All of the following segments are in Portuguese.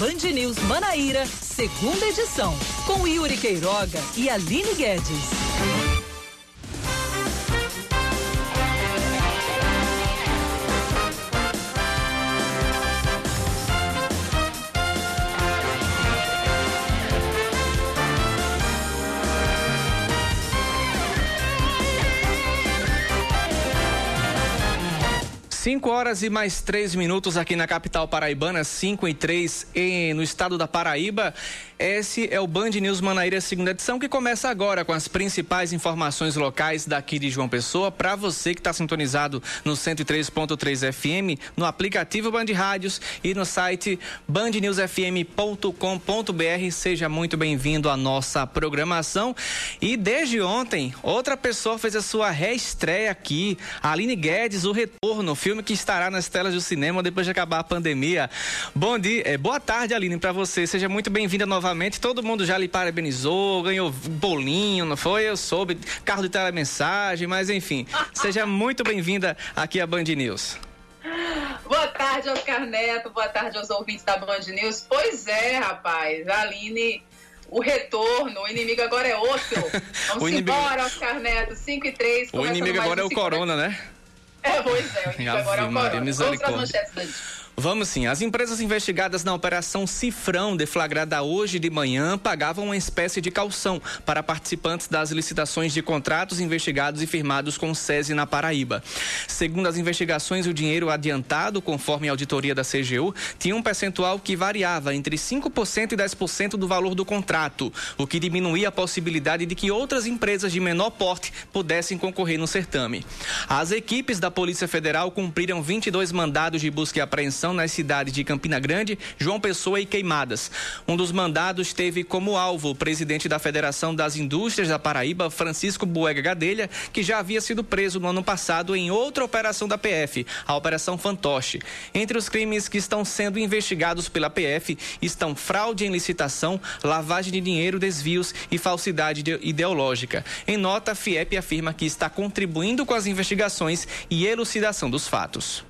Band News Manaíra, segunda edição, com Yuri Queiroga e Aline Guedes. 5 horas e mais 3 minutos aqui na capital paraibana, 5 e 3 e no estado da Paraíba. Esse é o Band News Manaíra, segunda edição, que começa agora com as principais informações locais daqui de João Pessoa. Para você que está sintonizado no 103.3 FM, no aplicativo Band Rádios e no site bandnewsfm.com.br. Seja muito bem-vindo à nossa programação. E desde ontem, outra pessoa fez a sua reestreia aqui, Aline Guedes, o retorno, filme que estará nas telas do cinema depois de acabar a pandemia. Bom dia, é, boa tarde, Aline, para você. Seja muito bem-vinda novamente novamente, todo mundo já lhe parabenizou, ganhou bolinho, não foi? Eu soube, carro de telemensagem, mas enfim. Seja muito bem-vinda aqui à Band News. Boa tarde, Oscar Neto. Boa tarde aos ouvintes da Band News. Pois é, rapaz. Aline, o retorno. O inimigo agora é outro. Vamos inimigo... embora, Oscar Neto. 5 e 3. O inimigo agora é o Corona, né? É, pois é. Agora é o Corona. Vamos para as manchetes da Vamos sim. As empresas investigadas na Operação Cifrão, deflagrada hoje de manhã, pagavam uma espécie de calção para participantes das licitações de contratos investigados e firmados com SESI na Paraíba. Segundo as investigações, o dinheiro adiantado, conforme a auditoria da CGU, tinha um percentual que variava entre 5% e 10% do valor do contrato, o que diminuía a possibilidade de que outras empresas de menor porte pudessem concorrer no certame. As equipes da Polícia Federal cumpriram 22 mandados de busca e apreensão nas cidades de Campina Grande, João Pessoa e Queimadas. Um dos mandados teve como alvo o presidente da Federação das Indústrias da Paraíba, Francisco Buega Gadelha, que já havia sido preso no ano passado em outra operação da PF, a Operação Fantoche. Entre os crimes que estão sendo investigados pela PF estão fraude em licitação, lavagem de dinheiro, desvios e falsidade ideológica. Em nota, a FIEP afirma que está contribuindo com as investigações e elucidação dos fatos.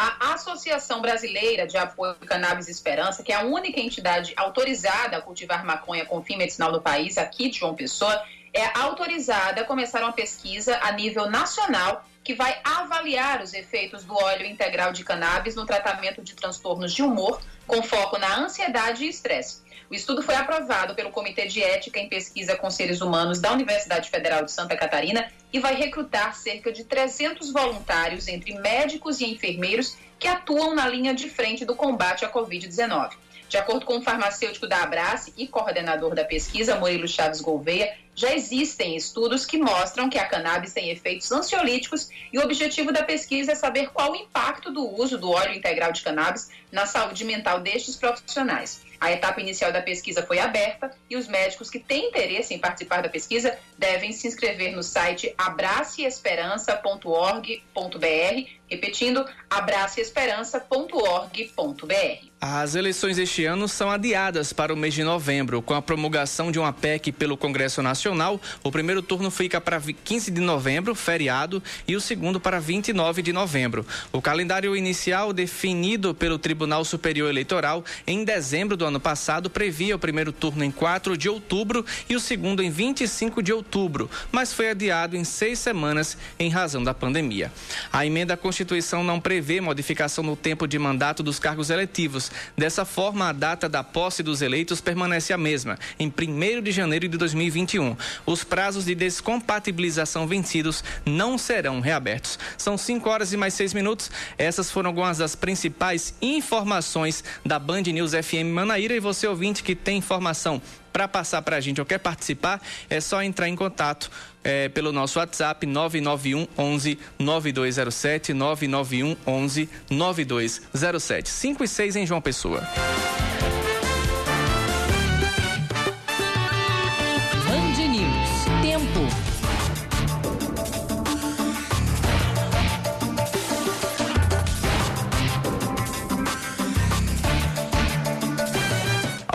A Associação Brasileira de Apoio Cannabis Esperança, que é a única entidade autorizada a cultivar maconha com fim medicinal no país, aqui de João Pessoa, é autorizada a começar uma pesquisa a nível nacional que vai avaliar os efeitos do óleo integral de cannabis no tratamento de transtornos de humor, com foco na ansiedade e estresse. O estudo foi aprovado pelo Comitê de Ética em Pesquisa com Seres Humanos da Universidade Federal de Santa Catarina e vai recrutar cerca de 300 voluntários, entre médicos e enfermeiros, que atuam na linha de frente do combate à Covid-19. De acordo com o farmacêutico da Abrace e coordenador da pesquisa, Murilo Chaves Gouveia, já existem estudos que mostram que a cannabis tem efeitos ansiolíticos e o objetivo da pesquisa é saber qual o impacto do uso do óleo integral de cannabis na saúde mental destes profissionais. A etapa inicial da pesquisa foi aberta e os médicos que têm interesse em participar da pesquisa devem se inscrever no site abraceesperança.org.br Repetindo, abraceesperança.org.br. As eleições este ano são adiadas para o mês de novembro. Com a promulgação de uma PEC pelo Congresso Nacional, o primeiro turno fica para 15 de novembro, feriado, e o segundo para 29 de novembro. O calendário inicial, definido pelo Tribunal Superior Eleitoral em dezembro do ano passado, previa o primeiro turno em 4 de outubro e o segundo em 25 de outubro, mas foi adiado em seis semanas em razão da pandemia. A emenda constitucional Constituição não prevê modificação no tempo de mandato dos cargos eletivos. Dessa forma, a data da posse dos eleitos permanece a mesma, em 1 de janeiro de 2021. Os prazos de descompatibilização vencidos não serão reabertos. São 5 horas e mais 6 minutos. Essas foram algumas das principais informações da Band News FM Manaíra. E você, ouvinte, que tem informação para passar para a gente ou quer participar, é só entrar em contato é, pelo nosso WhatsApp 991 11 9207 991 11 9207 5 e 6 em João Pessoa.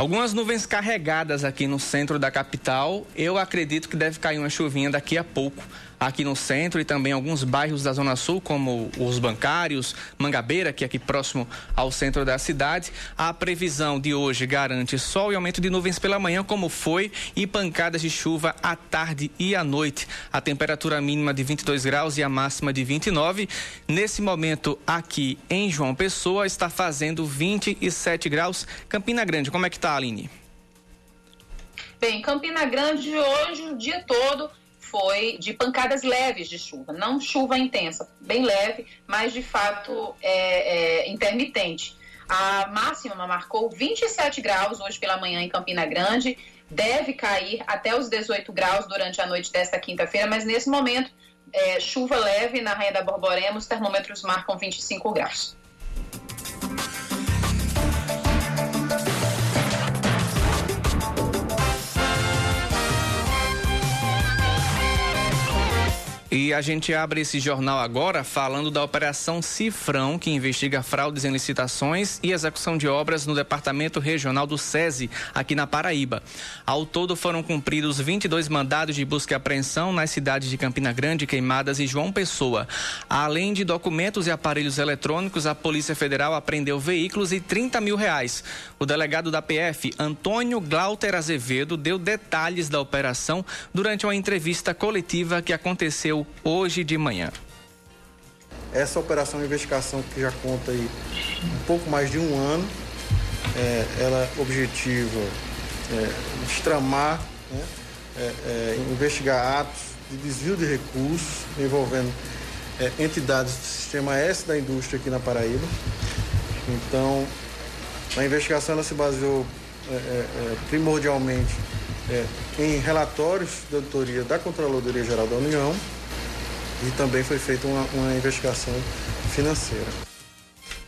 Algumas nuvens carregadas aqui no centro da capital. Eu acredito que deve cair uma chuvinha daqui a pouco aqui no centro e também alguns bairros da Zona Sul, como os bancários, Mangabeira, que é aqui próximo ao centro da cidade. A previsão de hoje garante sol e aumento de nuvens pela manhã, como foi, e pancadas de chuva à tarde e à noite. A temperatura mínima de 22 graus e a máxima de 29. Nesse momento, aqui em João Pessoa, está fazendo 27 graus. Campina Grande, como é que está, Aline? Bem, Campina Grande hoje o dia todo foi de pancadas leves de chuva, não chuva intensa, bem leve, mas de fato é, é, intermitente. A máxima marcou 27 graus hoje pela manhã em Campina Grande, deve cair até os 18 graus durante a noite desta quinta-feira, mas nesse momento, é, chuva leve na Rainha da Borborema, os termômetros marcam 25 graus. E a gente abre esse jornal agora falando da Operação Cifrão, que investiga fraudes em licitações e execução de obras no Departamento Regional do SESI, aqui na Paraíba. Ao todo foram cumpridos 22 mandados de busca e apreensão nas cidades de Campina Grande, Queimadas e João Pessoa. Além de documentos e aparelhos eletrônicos, a Polícia Federal apreendeu veículos e 30 mil reais. O delegado da PF, Antônio Glauter Azevedo, deu detalhes da operação durante uma entrevista coletiva que aconteceu hoje de manhã. Essa operação de investigação que já conta aí um pouco mais de um ano, é, ela objetiva é, destramar, né, é, é, investigar atos de desvio de recursos envolvendo é, entidades do sistema S da indústria aqui na Paraíba. Então, a investigação ela se baseou é, primordialmente em relatórios de auditoria da Controladoria Geral da União, e também foi feita uma, uma investigação financeira.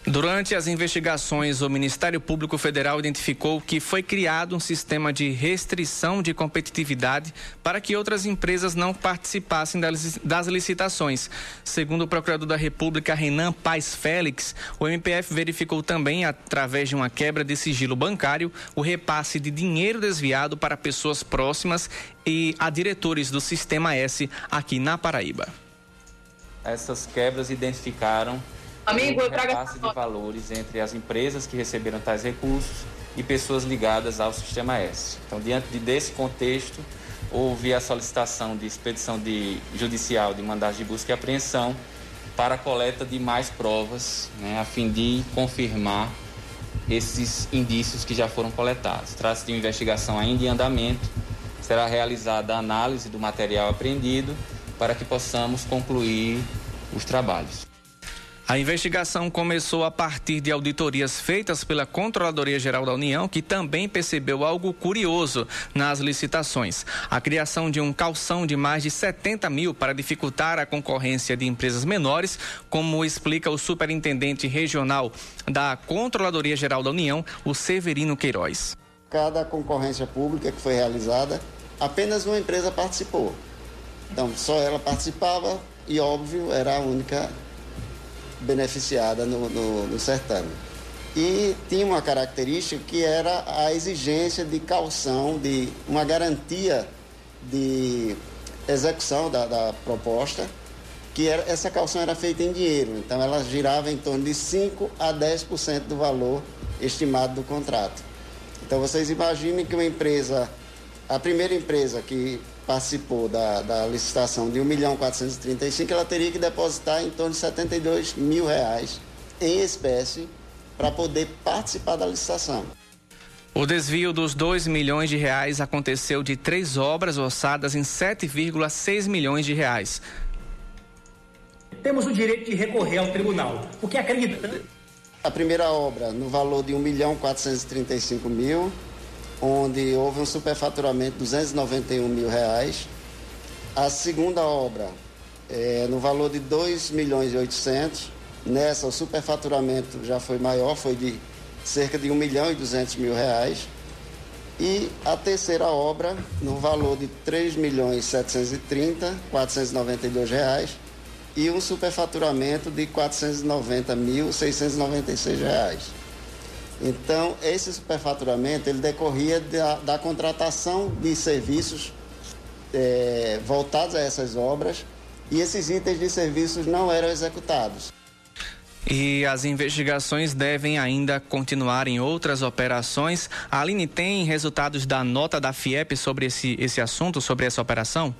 Durante as investigações, o Ministério Público Federal identificou que foi criado um sistema de restrição de competitividade para que outras empresas não participassem das licitações. Segundo o procurador da República, Renan Paes Félix, o MPF verificou também, através de uma quebra de sigilo bancário, o repasse de dinheiro desviado para pessoas próximas e a diretores do Sistema S aqui na Paraíba essas quebras identificaram Amigo, um repasse de valores entre as empresas que receberam tais recursos e pessoas ligadas ao Sistema S. Então, diante de, desse contexto, houve a solicitação de expedição de, judicial de mandado de busca e apreensão para a coleta de mais provas, né, a fim de confirmar esses indícios que já foram coletados. Trata-se de uma investigação ainda em andamento, será realizada a análise do material apreendido para que possamos concluir os trabalhos. A investigação começou a partir de auditorias feitas pela Controladoria Geral da União, que também percebeu algo curioso nas licitações: a criação de um calção de mais de 70 mil para dificultar a concorrência de empresas menores, como explica o superintendente regional da Controladoria Geral da União, o Severino Queiroz. Cada concorrência pública que foi realizada, apenas uma empresa participou. Então, só ela participava e, óbvio, era a única beneficiada no, no, no certame. E tinha uma característica que era a exigência de calção, de uma garantia de execução da, da proposta, que era, essa calção era feita em dinheiro, então ela girava em torno de 5 a 10% do valor estimado do contrato. Então vocês imaginem que uma empresa, a primeira empresa que participou da, da licitação de 1 milhão 435, ela teria que depositar em torno de 72 mil reais em espécie para poder participar da licitação. O desvio dos 2 milhões de reais aconteceu de três obras orçadas em 7,6 milhões de reais. Temos o direito de recorrer ao tribunal, porque acreditamos. A primeira obra, no valor de 1 milhão 435 mil, onde houve um superfaturamento de 291 mil reais. A segunda obra, é, no valor de 2 milhões e 800, nessa o superfaturamento já foi maior, foi de cerca de 1 milhão e 200 mil reais. E a terceira obra, no valor de 3 milhões 730, 492 reais, e um superfaturamento de 490 mil 696 reais. Então, esse superfaturamento ele decorria da, da contratação de serviços é, voltados a essas obras e esses itens de serviços não eram executados. E as investigações devem ainda continuar em outras operações. A Aline tem resultados da nota da FIEP sobre esse, esse assunto, sobre essa operação?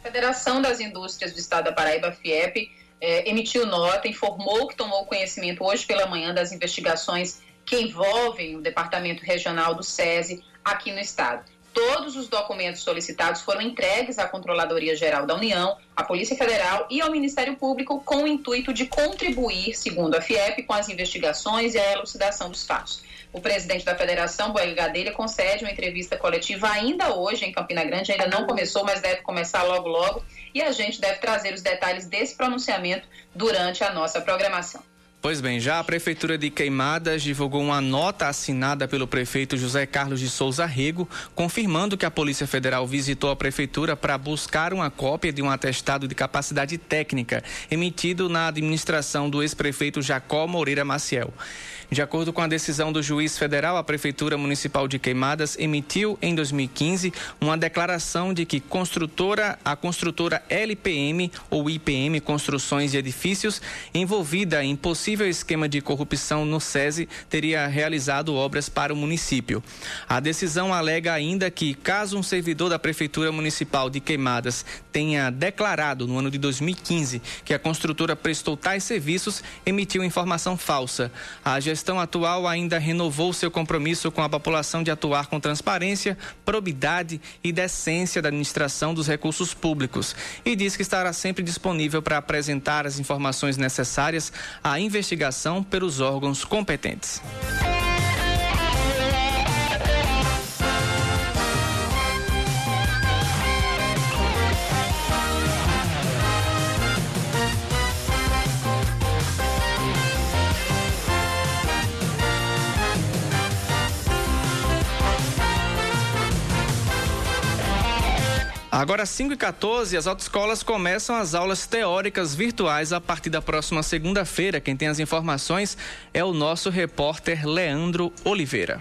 A Federação das Indústrias do Estado da Paraíba, FIEP, eh, emitiu nota, informou que tomou conhecimento hoje pela manhã das investigações que envolvem o Departamento Regional do SESI aqui no Estado. Todos os documentos solicitados foram entregues à Controladoria Geral da União, à Polícia Federal e ao Ministério Público com o intuito de contribuir, segundo a FIEP, com as investigações e a elucidação dos fatos. O presidente da Federação, Boel Gadelha, concede uma entrevista coletiva ainda hoje em Campina Grande, ainda não começou, mas deve começar logo logo, e a gente deve trazer os detalhes desse pronunciamento durante a nossa programação. Pois bem, já a Prefeitura de Queimadas divulgou uma nota assinada pelo prefeito José Carlos de Souza Rego, confirmando que a Polícia Federal visitou a Prefeitura para buscar uma cópia de um atestado de capacidade técnica emitido na administração do ex-prefeito Jacó Moreira Maciel. De acordo com a decisão do juiz federal, a Prefeitura Municipal de Queimadas emitiu em 2015 uma declaração de que construtora, a construtora LPM ou IPM Construções de Edifícios, envolvida em possível esquema de corrupção no SESI, teria realizado obras para o município. A decisão alega ainda que, caso um servidor da Prefeitura Municipal de Queimadas tenha declarado no ano de 2015 que a construtora prestou tais serviços, emitiu informação falsa. A gestão atual ainda renovou seu compromisso com a população de atuar com transparência, probidade e decência da administração dos recursos públicos e diz que estará sempre disponível para apresentar as informações necessárias à investigação pelos órgãos competentes. Agora, 5 e 14 as autoescolas começam as aulas teóricas virtuais a partir da próxima segunda-feira. Quem tem as informações é o nosso repórter Leandro Oliveira.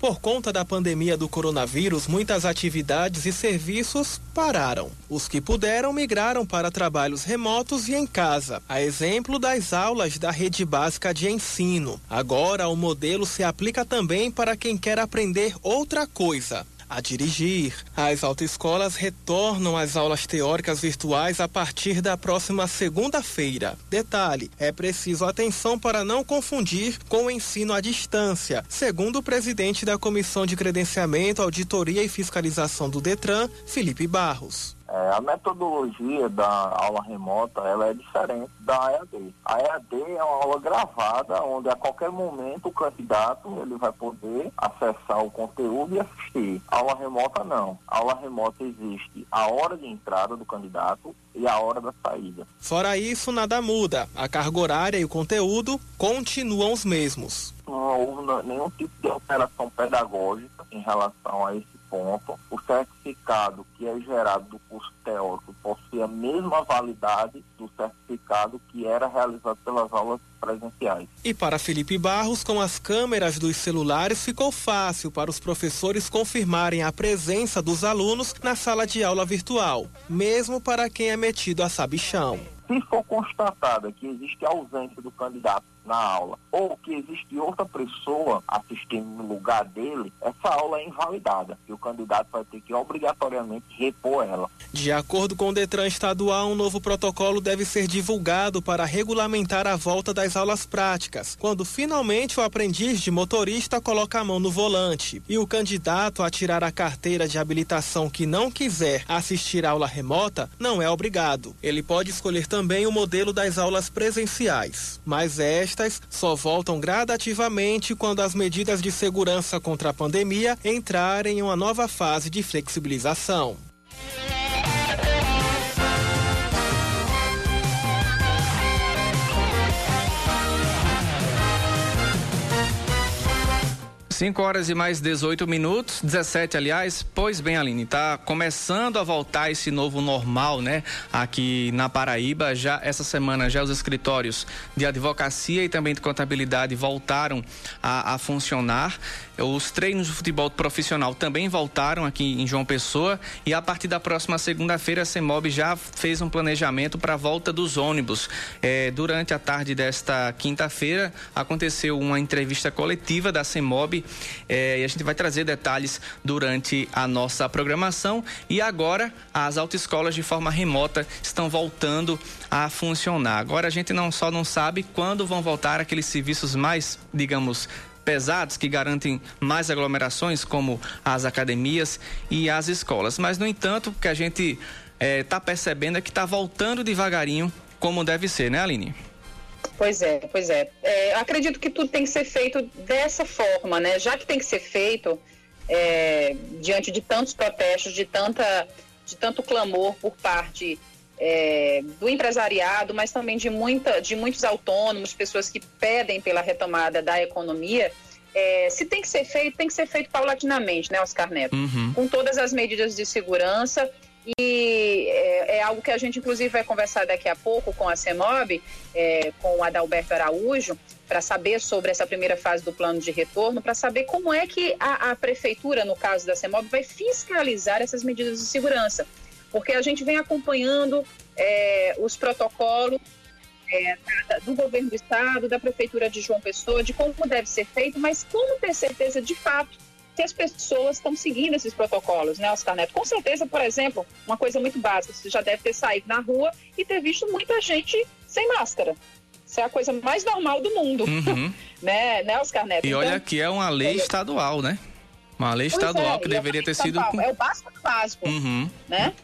Por conta da pandemia do coronavírus, muitas atividades e serviços pararam. Os que puderam migraram para trabalhos remotos e em casa, a exemplo das aulas da rede básica de ensino. Agora, o modelo se aplica também para quem quer aprender outra coisa a dirigir. As autoescolas retornam às aulas teóricas virtuais a partir da próxima segunda-feira. Detalhe: é preciso atenção para não confundir com o ensino à distância, segundo o presidente da Comissão de Credenciamento, Auditoria e Fiscalização do Detran, Felipe Barros. É, a metodologia da aula remota ela é diferente da EAD. A EAD é uma aula gravada, onde a qualquer momento o candidato ele vai poder acessar o conteúdo e assistir. A aula remota não. A aula remota existe a hora de entrada do candidato e a hora da saída. Fora isso, nada muda. A carga horária e o conteúdo continuam os mesmos. Não houve nenhum tipo de alteração pedagógica em relação a esse ponto, o certificado que é gerado do curso teórico possui a mesma validade do certificado que era realizado pelas aulas presenciais. E para Felipe Barros, com as câmeras dos celulares, ficou fácil para os professores confirmarem a presença dos alunos na sala de aula virtual, mesmo para quem é metido a sabichão. Se for constatada que existe ausência do candidato na aula ou que existe outra pessoa assistindo no lugar dele, essa aula é invalidada e o candidato vai ter que obrigatoriamente repor ela. De acordo com o Detran estadual, um novo protocolo deve ser divulgado para regulamentar a volta das aulas práticas, quando finalmente o aprendiz de motorista coloca a mão no volante e o candidato a tirar a carteira de habilitação que não quiser assistir à aula remota não é obrigado. Ele pode escolher também o modelo das aulas presenciais, mas esta só voltam gradativamente quando as medidas de segurança contra a pandemia entrarem em uma nova fase de flexibilização. 5 horas e mais 18 minutos, 17 aliás. Pois bem, Aline, tá começando a voltar esse novo normal, né? Aqui na Paraíba, já essa semana já os escritórios de advocacia e também de contabilidade voltaram a, a funcionar. Os treinos de futebol profissional também voltaram aqui em João Pessoa e a partir da próxima segunda-feira a CEMOB já fez um planejamento para a volta dos ônibus. É, durante a tarde desta quinta-feira aconteceu uma entrevista coletiva da CEMOB é, e a gente vai trazer detalhes durante a nossa programação. E agora as autoescolas de forma remota estão voltando a funcionar. Agora a gente não só não sabe quando vão voltar aqueles serviços mais, digamos, pesados que garantem mais aglomerações, como as academias e as escolas. Mas, no entanto, o que a gente está eh, percebendo é que está voltando devagarinho como deve ser, né, Aline? Pois é, pois é. é. Acredito que tudo tem que ser feito dessa forma, né? Já que tem que ser feito é, diante de tantos protestos, de tanta, de tanto clamor por parte é, do empresariado, mas também de, muita, de muitos autônomos, pessoas que pedem pela retomada da economia. É, se tem que ser feito, tem que ser feito paulatinamente, né, Oscar Neto? Uhum. Com todas as medidas de segurança. E é, é, algo que a gente, inclusive, vai conversar daqui a pouco com a CEMOB, é, com o Adalberto Araújo, para saber sobre essa primeira fase do plano de retorno, para saber como é que a, a prefeitura, no caso da CEMOB, vai fiscalizar essas medidas de segurança. Porque a gente vem acompanhando é, os protocolos é, do governo do estado, da prefeitura de João Pessoa, de como deve ser feito, mas como ter certeza de fato que as pessoas estão seguindo esses protocolos, né, Oscar Neto? Com certeza, por exemplo, uma coisa muito básica, você já deve ter saído na rua e ter visto muita gente sem máscara. Isso é a coisa mais normal do mundo, uhum. né, né, Oscar Neto? E então, olha que é uma lei é, estadual, né? Uma lei estadual é, que deveria ter sido... É o básico do básico, uhum. né?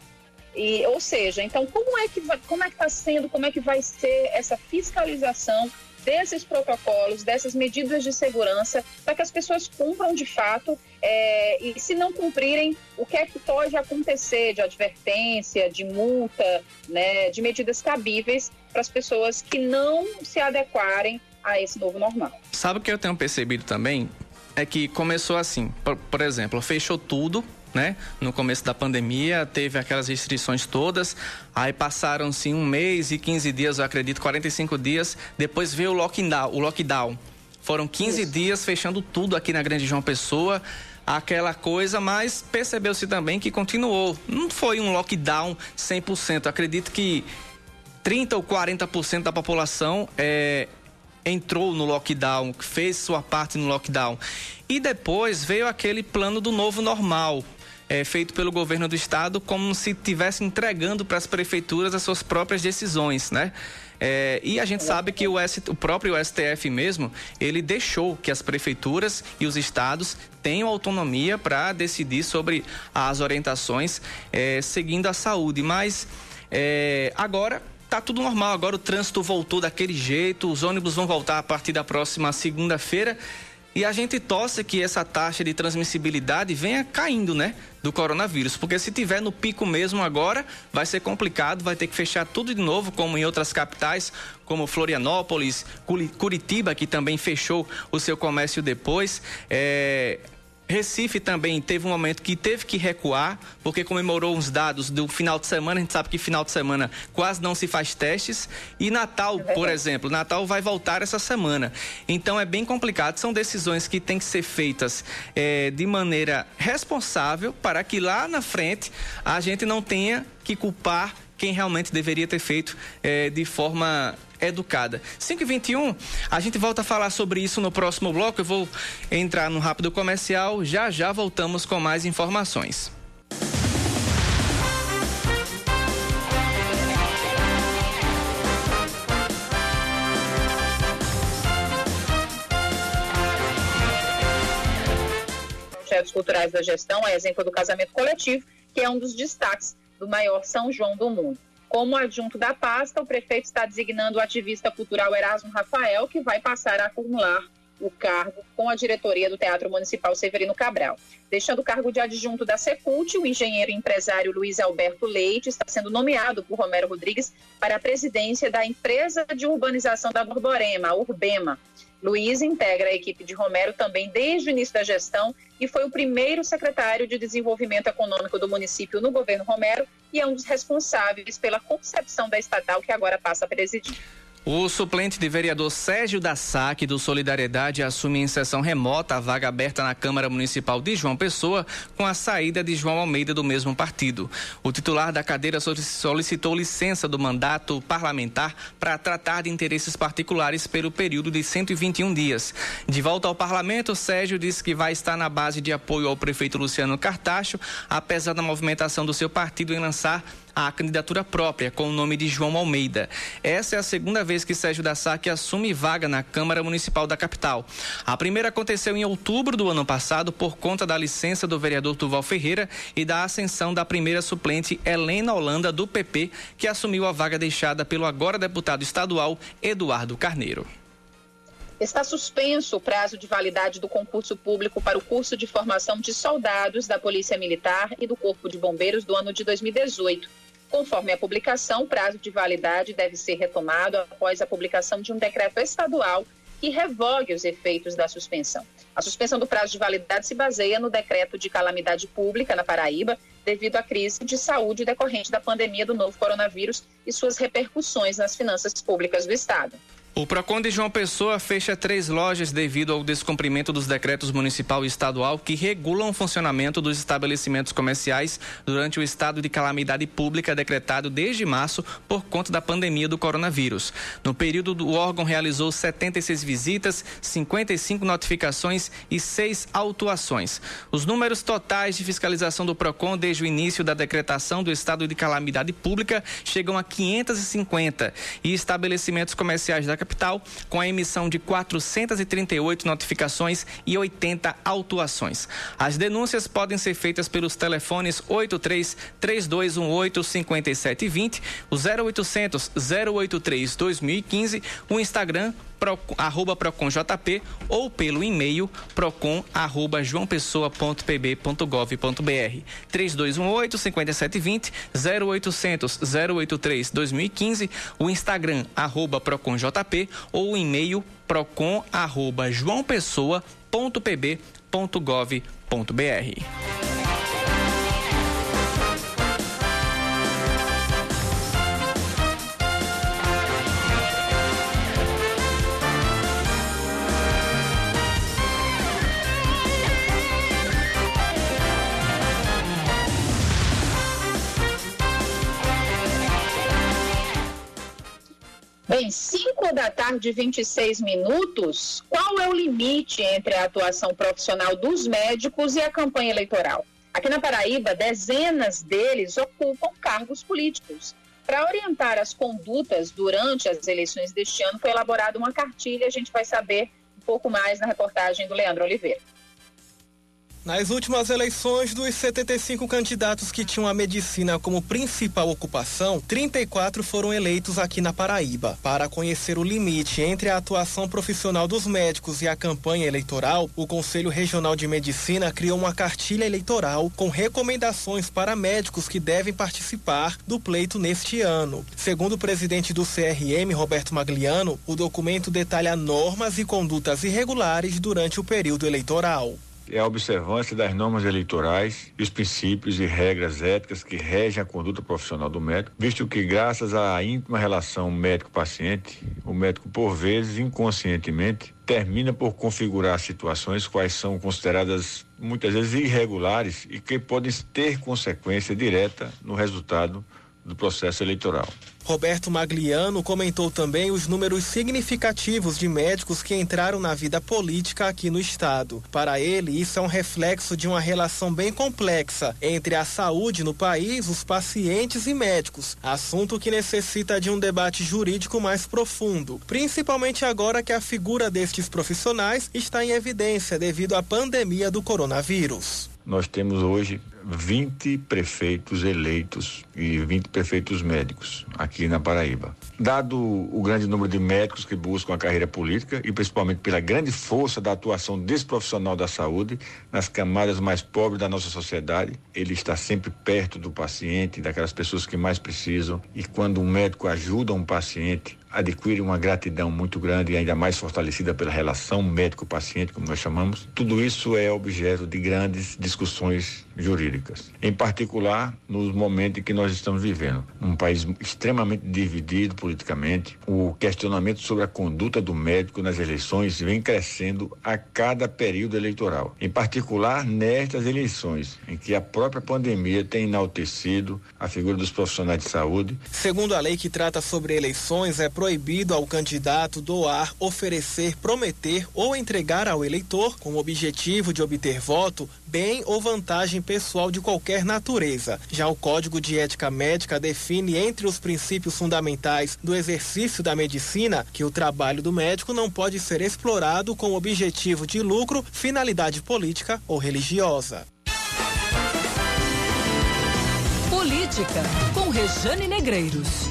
E, ou seja, então como é que vai, como é que está sendo, como é que vai ser essa fiscalização desses protocolos, dessas medidas de segurança, para que as pessoas cumpram de fato é, e se não cumprirem, o que é que pode acontecer de advertência, de multa, né, de medidas cabíveis para as pessoas que não se adequarem a esse novo normal. Sabe o que eu tenho percebido também? É que começou assim, por, por exemplo, fechou tudo, né? No começo da pandemia, teve aquelas restrições todas. Aí passaram-se um mês e 15 dias, eu acredito, 45 dias. Depois veio o lockdown. O lockdown. Foram 15 Isso. dias fechando tudo aqui na Grande João Pessoa aquela coisa, mas percebeu-se também que continuou. Não foi um lockdown 100%. Acredito que 30 ou 40% da população é, entrou no lockdown, fez sua parte no lockdown. E depois veio aquele plano do novo normal, é, feito pelo governo do estado como se estivesse entregando para as prefeituras as suas próprias decisões, né? É, e a gente sabe que o, o próprio STF mesmo, ele deixou que as prefeituras e os estados tenham autonomia para decidir sobre as orientações é, seguindo a saúde. Mas é, agora tá tudo normal, agora o trânsito voltou daquele jeito, os ônibus vão voltar a partir da próxima segunda-feira. E a gente torce que essa taxa de transmissibilidade venha caindo, né? Do coronavírus. Porque se tiver no pico mesmo agora, vai ser complicado, vai ter que fechar tudo de novo, como em outras capitais, como Florianópolis, Curitiba, que também fechou o seu comércio depois. É, Recife também teve um momento que teve que recuar, porque comemorou uns dados do final de semana. A gente sabe que final de semana quase não se faz testes. E Natal, é por exemplo, Natal vai voltar essa semana. Então é bem complicado. São decisões que têm que ser feitas é, de maneira responsável para que lá na frente a gente não tenha que culpar quem realmente deveria ter feito é, de forma educada. 5 e 21 a gente volta a falar sobre isso no próximo bloco. Eu vou entrar no rápido comercial. Já já voltamos com mais informações. Projetos culturais da gestão é exemplo do casamento coletivo, que é um dos destaques do maior São João do mundo. Como adjunto da pasta, o prefeito está designando o ativista cultural Erasmo Rafael, que vai passar a acumular o cargo com a diretoria do Teatro Municipal Severino Cabral. Deixando o cargo de adjunto da Secult, o engenheiro empresário Luiz Alberto Leite está sendo nomeado por Romero Rodrigues para a presidência da empresa de urbanização da Borborema, a Urbema. Luiz integra a equipe de Romero também desde o início da gestão e foi o primeiro secretário de Desenvolvimento Econômico do município no governo Romero e é um dos responsáveis pela concepção da estatal que agora passa a presidir. O suplente de vereador Sérgio da do Solidariedade assume em sessão remota a vaga aberta na Câmara Municipal de João Pessoa com a saída de João Almeida do mesmo partido. O titular da cadeira solicitou licença do mandato parlamentar para tratar de interesses particulares pelo período de 121 dias. De volta ao parlamento, Sérgio disse que vai estar na base de apoio ao prefeito Luciano Cartacho, apesar da movimentação do seu partido em lançar a candidatura própria com o nome de João Almeida. Essa é a segunda vez que Sérgio da Saque assume vaga na Câmara Municipal da capital. A primeira aconteceu em outubro do ano passado por conta da licença do vereador Tuval Ferreira e da ascensão da primeira suplente Helena Holanda do PP, que assumiu a vaga deixada pelo agora deputado estadual Eduardo Carneiro. Está suspenso o prazo de validade do concurso público para o curso de formação de soldados da Polícia Militar e do Corpo de Bombeiros do ano de 2018. Conforme a publicação, o prazo de validade deve ser retomado após a publicação de um decreto estadual que revogue os efeitos da suspensão. A suspensão do prazo de validade se baseia no decreto de calamidade pública na Paraíba, devido à crise de saúde decorrente da pandemia do novo coronavírus e suas repercussões nas finanças públicas do Estado. O Procon de João Pessoa fecha três lojas devido ao descumprimento dos decretos municipal e estadual que regulam o funcionamento dos estabelecimentos comerciais durante o estado de calamidade pública decretado desde março por conta da pandemia do coronavírus. No período, o órgão realizou 76 visitas, 55 notificações e seis autuações. Os números totais de fiscalização do Procon desde o início da decretação do estado de calamidade pública chegam a 550 e estabelecimentos comerciais da capital, com a emissão de 438 notificações e 80 autuações. As denúncias podem ser feitas pelos telefones 83 3218 5720, o 0800 083 2015, o Instagram arroba proconjp ou pelo e-mail procon arroba joaopessoa.pb.gov.br 3218 5720 0800 083 2015 o Instagram arroba proconjp ou o e-mail procon arroba joaopessoa.pb.gov.br Bem, 5 da tarde, 26 minutos. Qual é o limite entre a atuação profissional dos médicos e a campanha eleitoral? Aqui na Paraíba, dezenas deles ocupam cargos políticos. Para orientar as condutas durante as eleições deste ano, foi elaborada uma cartilha. A gente vai saber um pouco mais na reportagem do Leandro Oliveira. Nas últimas eleições, dos 75 candidatos que tinham a medicina como principal ocupação, 34 foram eleitos aqui na Paraíba. Para conhecer o limite entre a atuação profissional dos médicos e a campanha eleitoral, o Conselho Regional de Medicina criou uma cartilha eleitoral com recomendações para médicos que devem participar do pleito neste ano. Segundo o presidente do CRM, Roberto Magliano, o documento detalha normas e condutas irregulares durante o período eleitoral é a observância das normas eleitorais e os princípios e regras éticas que regem a conduta profissional do médico, visto que, graças à íntima relação médico-paciente, o médico, por vezes, inconscientemente, termina por configurar situações quais são consideradas muitas vezes irregulares e que podem ter consequência direta no resultado do processo eleitoral. Roberto Magliano comentou também os números significativos de médicos que entraram na vida política aqui no estado. Para ele, isso é um reflexo de uma relação bem complexa entre a saúde no país, os pacientes e médicos, assunto que necessita de um debate jurídico mais profundo, principalmente agora que a figura destes profissionais está em evidência devido à pandemia do coronavírus. Nós temos hoje 20 prefeitos eleitos e 20 prefeitos médicos aqui na Paraíba. Dado o grande número de médicos que buscam a carreira política e principalmente pela grande força da atuação desse profissional da saúde nas camadas mais pobres da nossa sociedade, ele está sempre perto do paciente, daquelas pessoas que mais precisam e quando um médico ajuda um paciente, adquire uma gratidão muito grande e ainda mais fortalecida pela relação médico-paciente, como nós chamamos. Tudo isso é objeto de grandes discussões jurídicas, em particular nos momentos que nós estamos vivendo. Um país extremamente dividido politicamente, o questionamento sobre a conduta do médico nas eleições vem crescendo a cada período eleitoral, em particular nestas eleições, em que a própria pandemia tem enaltecido a figura dos profissionais de saúde. Segundo a lei que trata sobre eleições, é proibido ao candidato doar, oferecer, prometer ou entregar ao eleitor, com o objetivo de obter voto, bem ou vantagem pessoal de qualquer natureza. Já o Código de Ética Médica define entre os princípios fundamentais do exercício da medicina que o trabalho do médico não pode ser explorado com objetivo de lucro, finalidade política ou religiosa. Política, com Rejane Negreiros.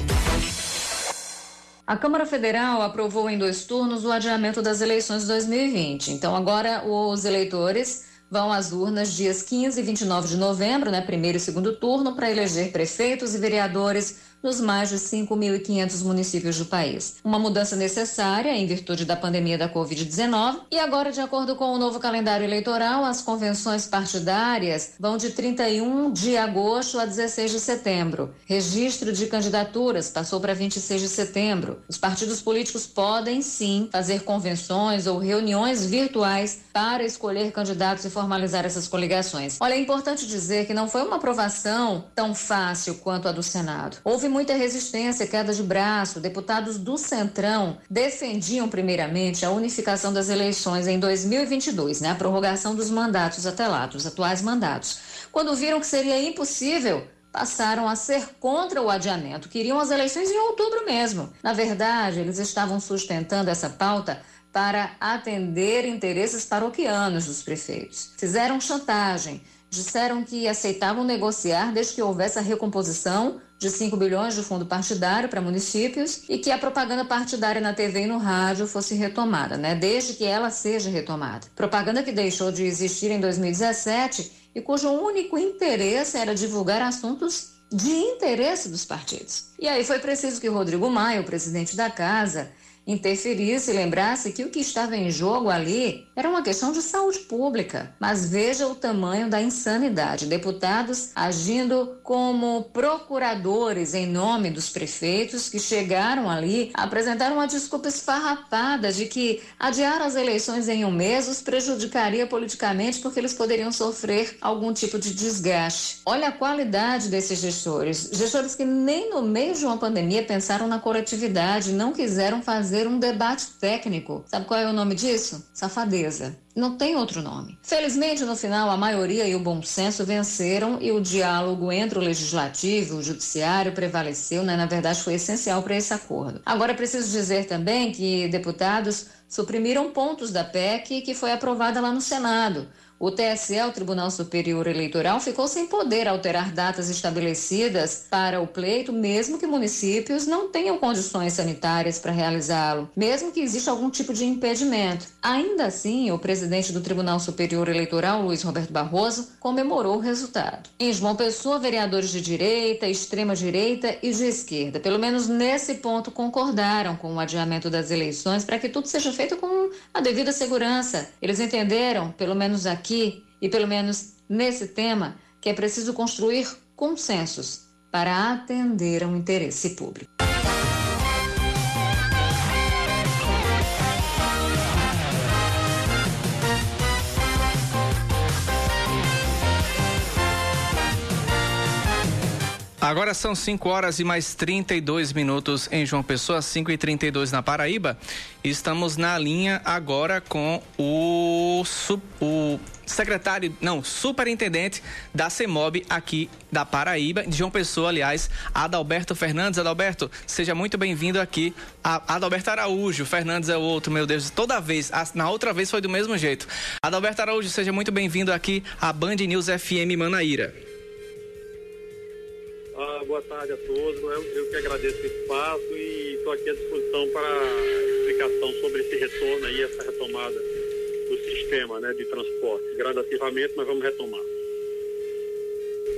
A Câmara Federal aprovou em dois turnos o adiamento das eleições de 2020. Então, agora os eleitores vão às urnas dias 15 e 29 de novembro, né, primeiro e segundo turno, para eleger prefeitos e vereadores nos mais de 5.500 municípios do país. Uma mudança necessária em virtude da pandemia da Covid-19 e agora, de acordo com o novo calendário eleitoral, as convenções partidárias vão de 31 de agosto a 16 de setembro. Registro de candidaturas passou para 26 de setembro. Os partidos políticos podem sim fazer convenções ou reuniões virtuais para escolher candidatos e formalizar essas coligações. Olha, é importante dizer que não foi uma aprovação tão fácil quanto a do Senado. Houve muita resistência, queda de braço. Deputados do Centrão defendiam primeiramente a unificação das eleições em 2022, né? A prorrogação dos mandatos até lá, dos atuais mandatos. Quando viram que seria impossível, passaram a ser contra o adiamento, queriam as eleições em outubro mesmo. Na verdade, eles estavam sustentando essa pauta para atender interesses paroquianos dos prefeitos. Fizeram chantagem, disseram que aceitavam negociar desde que houvesse a recomposição de 5 bilhões de fundo partidário para municípios e que a propaganda partidária na TV e no rádio fosse retomada, né? Desde que ela seja retomada. Propaganda que deixou de existir em 2017 e cujo único interesse era divulgar assuntos de interesse dos partidos. E aí foi preciso que Rodrigo Maia, o presidente da casa, interferisse e lembrasse que o que estava em jogo ali era uma questão de saúde pública. Mas veja o tamanho da insanidade. Deputados agindo como procuradores em nome dos prefeitos que chegaram ali, apresentaram uma desculpa esfarrapada de que adiar as eleições em um mês os prejudicaria politicamente porque eles poderiam sofrer algum tipo de desgaste. Olha a qualidade desses gestores. Gestores que nem no meio de uma pandemia pensaram na coletividade, não quiseram fazer fazer um debate técnico. Sabe qual é o nome disso? Safadeza. Não tem outro nome. Felizmente, no final, a maioria e o bom senso venceram e o diálogo entre o legislativo e o judiciário prevaleceu, né? na verdade, foi essencial para esse acordo. Agora, é preciso dizer também que deputados suprimiram pontos da PEC que foi aprovada lá no Senado. O TSE, o Tribunal Superior Eleitoral, ficou sem poder alterar datas estabelecidas para o pleito, mesmo que municípios não tenham condições sanitárias para realizá-lo, mesmo que exista algum tipo de impedimento. Ainda assim, o presidente do Tribunal Superior Eleitoral, Luiz Roberto Barroso, comemorou o resultado. Em João Pessoa, vereadores de direita, extrema-direita e de esquerda, pelo menos nesse ponto, concordaram com o adiamento das eleições para que tudo seja feito com a devida segurança. Eles entenderam, pelo menos aqui, aqui, e pelo menos nesse tema, que é preciso construir consensos para atender a um interesse público. Agora são 5 horas e mais 32 minutos em João Pessoa, 5 e 32 na Paraíba. Estamos na linha agora com o, o secretário, não, superintendente da CEMOB aqui da Paraíba, de João Pessoa, aliás, Adalberto Fernandes. Adalberto, seja muito bem-vindo aqui. A Adalberto Araújo, Fernandes é o outro, meu Deus, toda vez, na outra vez foi do mesmo jeito. Adalberto Araújo, seja muito bem-vindo aqui à Band News FM Manaíra. boa tarde a todos. Eu, eu que agradeço o espaço e estou aqui à disposição para explicação sobre esse retorno aí, essa retomada sistema né, de transporte. Gradativamente, mas vamos retomar.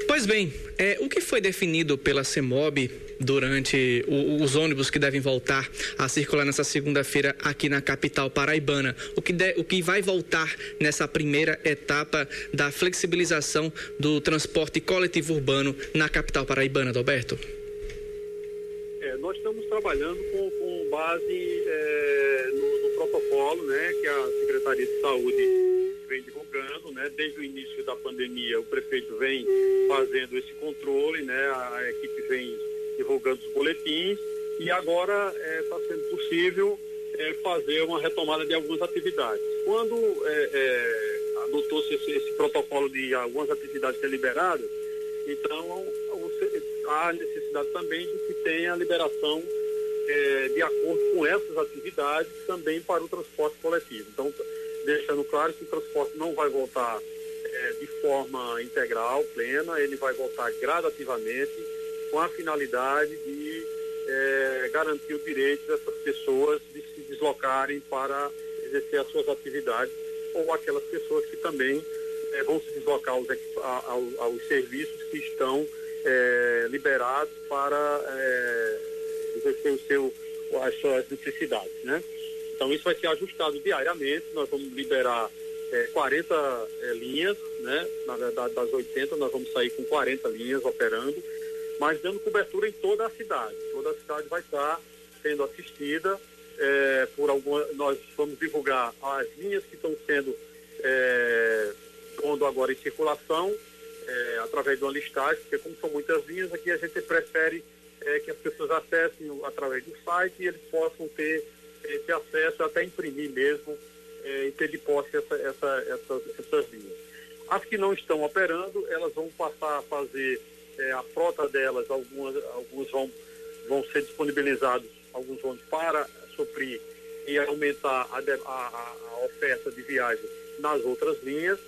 Pois bem, é, o que foi definido pela CEMOB durante o, os ônibus que devem voltar a circular nessa segunda-feira aqui na capital paraibana? O que, de, o que vai voltar nessa primeira etapa da flexibilização do transporte coletivo urbano na capital paraibana, Alberto? É, nós estamos trabalhando com, com base protocolo né, que a Secretaria de Saúde vem divulgando, né? Desde o início da pandemia, o prefeito vem fazendo esse controle, né? A equipe vem divulgando os boletins e agora está é, sendo possível é, fazer uma retomada de algumas atividades. Quando é, é adotou-se esse, esse, protocolo de algumas atividades ser liberadas, então há necessidade também de que tenha a liberação é, de acordo com essas atividades também para o transporte coletivo. Então, deixando claro que o transporte não vai voltar é, de forma integral, plena, ele vai voltar gradativamente com a finalidade de é, garantir o direito dessas pessoas de se deslocarem para exercer as suas atividades ou aquelas pessoas que também é, vão se deslocar aos, aos, aos serviços que estão é, liberados para exercer o seu, as suas necessidades, né? Então isso vai ser ajustado diariamente, nós vamos liberar é, 40 é, linhas, né? Na verdade das 80 nós vamos sair com 40 linhas operando, mas dando cobertura em toda a cidade. Toda a cidade vai estar sendo assistida é, por alguma. Nós vamos divulgar as linhas que estão sendo é, pondo agora em circulação é, através de uma listagem, porque como são muitas linhas, aqui a gente prefere é, que as pessoas acessem através do site e eles possam ter esse acesso, até imprimir mesmo é, e ter de posse essa, essa, essas, essas linhas. As que não estão operando, elas vão passar a fazer é, a frota delas, algumas, alguns vão, vão ser disponibilizados, alguns vão para suprir e aumentar a, a, a oferta de viagem nas outras linhas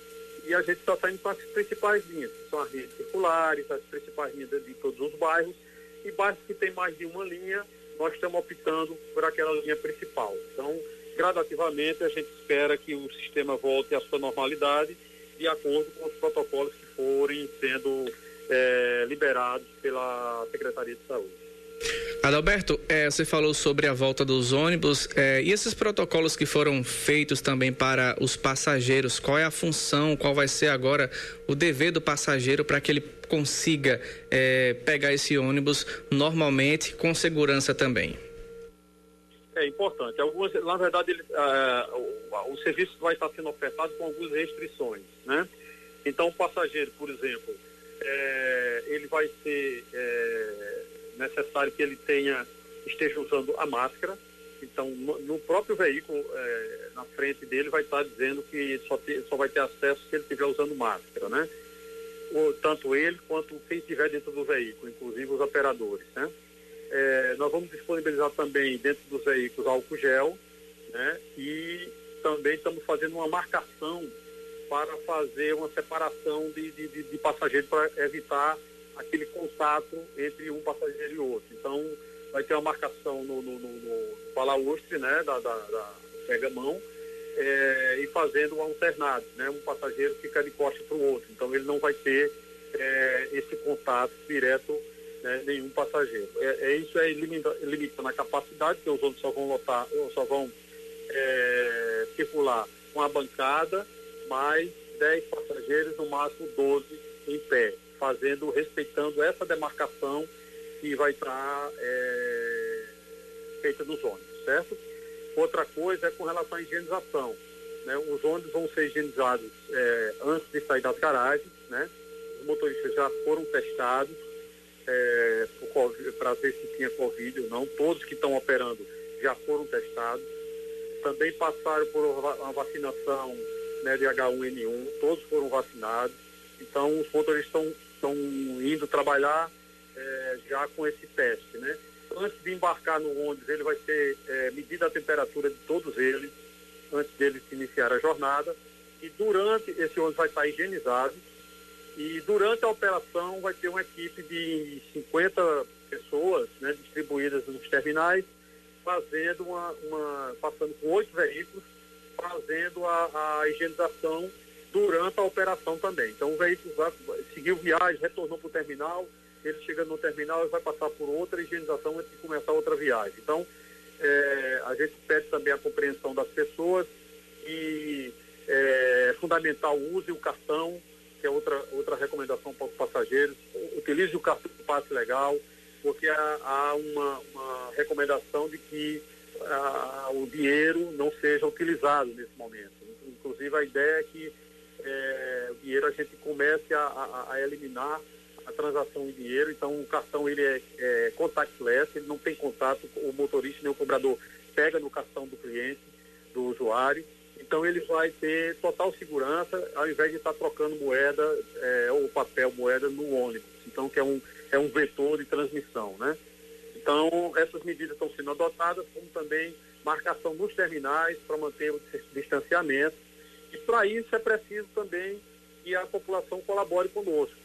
e a gente está saindo com as principais linhas, que são as linhas circulares, as principais linhas de todos os bairros e bairros que tem mais de uma linha nós estamos optando por aquela linha principal. Então, gradativamente, a gente espera que o sistema volte à sua normalidade de acordo com os protocolos que forem sendo é, liberados pela Secretaria de Saúde. Adalberto, é, você falou sobre a volta dos ônibus é, e esses protocolos que foram feitos também para os passageiros. Qual é a função, qual vai ser agora o dever do passageiro para que ele consiga é, pegar esse ônibus normalmente, com segurança também? É importante. Algumas, na verdade, ele, uh, o, o, serviço vai estar sendo ofertado com algumas restrições, né? Então, o passageiro, por exemplo, é, ele vai ser é, necessário que ele tenha esteja usando a máscara. Então, no, no próprio veículo, é, na frente dele, vai estar dizendo que só, te, só vai ter acesso se ele estiver usando máscara, né? Tanto ele quanto quem estiver dentro do veículo, inclusive os operadores, né? É, nós vamos disponibilizar também dentro dos veículos álcool gel, né? E também estamos fazendo uma marcação para fazer uma separação de, de, de, de passageiros para evitar aquele contato entre um passageiro e outro. Então, vai ter uma marcação no, no, no, no balaustre, né, da, da, da pega-mão, é, e fazendo um alternado, né, um passageiro fica de costa para o outro. Então, ele não vai ter é, esse contato direto, né, nenhum passageiro. É, é isso é limita, limita na capacidade, que os outros só vão lotar, só vão é, circular com a bancada, mais 10 passageiros, no máximo 12 em pé fazendo, respeitando essa demarcação que vai estar é, feita nos ônibus, certo? Outra coisa é com relação à higienização. Né? Os ônibus vão ser higienizados é, antes de sair das garagens, né? Os motoristas já foram testados é, para ver se tinha Covid ou não. Todos que estão operando já foram testados. Também passaram por uma vacinação né, de H1N1, todos foram vacinados. Então, os motoristas estão estão indo trabalhar é, já com esse teste, né? Antes de embarcar no ônibus, ele vai ser é, medida a temperatura de todos eles, antes deles iniciar a jornada. E durante esse ônibus vai estar higienizado, E durante a operação vai ter uma equipe de 50 pessoas né, distribuídas nos terminais, fazendo uma, uma passando com oito veículos, fazendo a, a higienização durante a operação também. Então o veículo vai, seguiu viagem, retornou para o terminal, ele chega no terminal e vai passar por outra higienização antes de começar outra viagem. Então, é, a gente pede também a compreensão das pessoas e é fundamental use o cartão, que é outra, outra recomendação para os passageiros. Utilize o cartão passe legal, porque há, há uma, uma, recomendação de que o dinheiro não seja utilizado nesse momento. Inclusive a ideia é que é, o dinheiro a gente comece a, a, a, eliminar a transação em dinheiro, então o cartão ele é, é contactless, ele não tem contato, o motorista nem o cobrador pega no cartão do cliente, do usuário, então ele vai ter total segurança ao invés de estar trocando moeda é, ou papel moeda no ônibus, então que é um, é um vetor de transmissão, né? Então essas medidas estão sendo adotadas, como também marcação nos terminais para manter o distanciamento e para isso é preciso também que a população colabore conosco.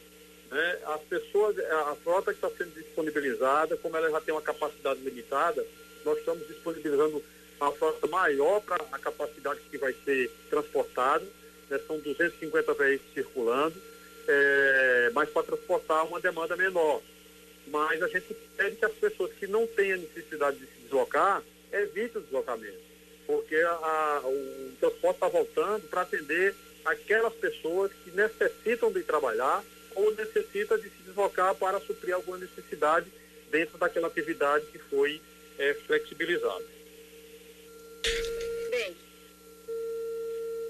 Né? As pessoas, a frota que está sendo disponibilizada, como ela já tem uma capacidade limitada, nós estamos disponibilizando uma frota maior para a capacidade que vai ser transportada, né? são 250 veículos circulando, é, mas para transportar uma demanda menor. Mas a gente pede que as pessoas que não têm a necessidade de se deslocar, evitem o deslocamento porque a, a, o transporte está voltando para atender aquelas pessoas que necessitam de trabalhar ou necessitam de se deslocar para suprir alguma necessidade dentro daquela atividade que foi é, flexibilizada. Bem,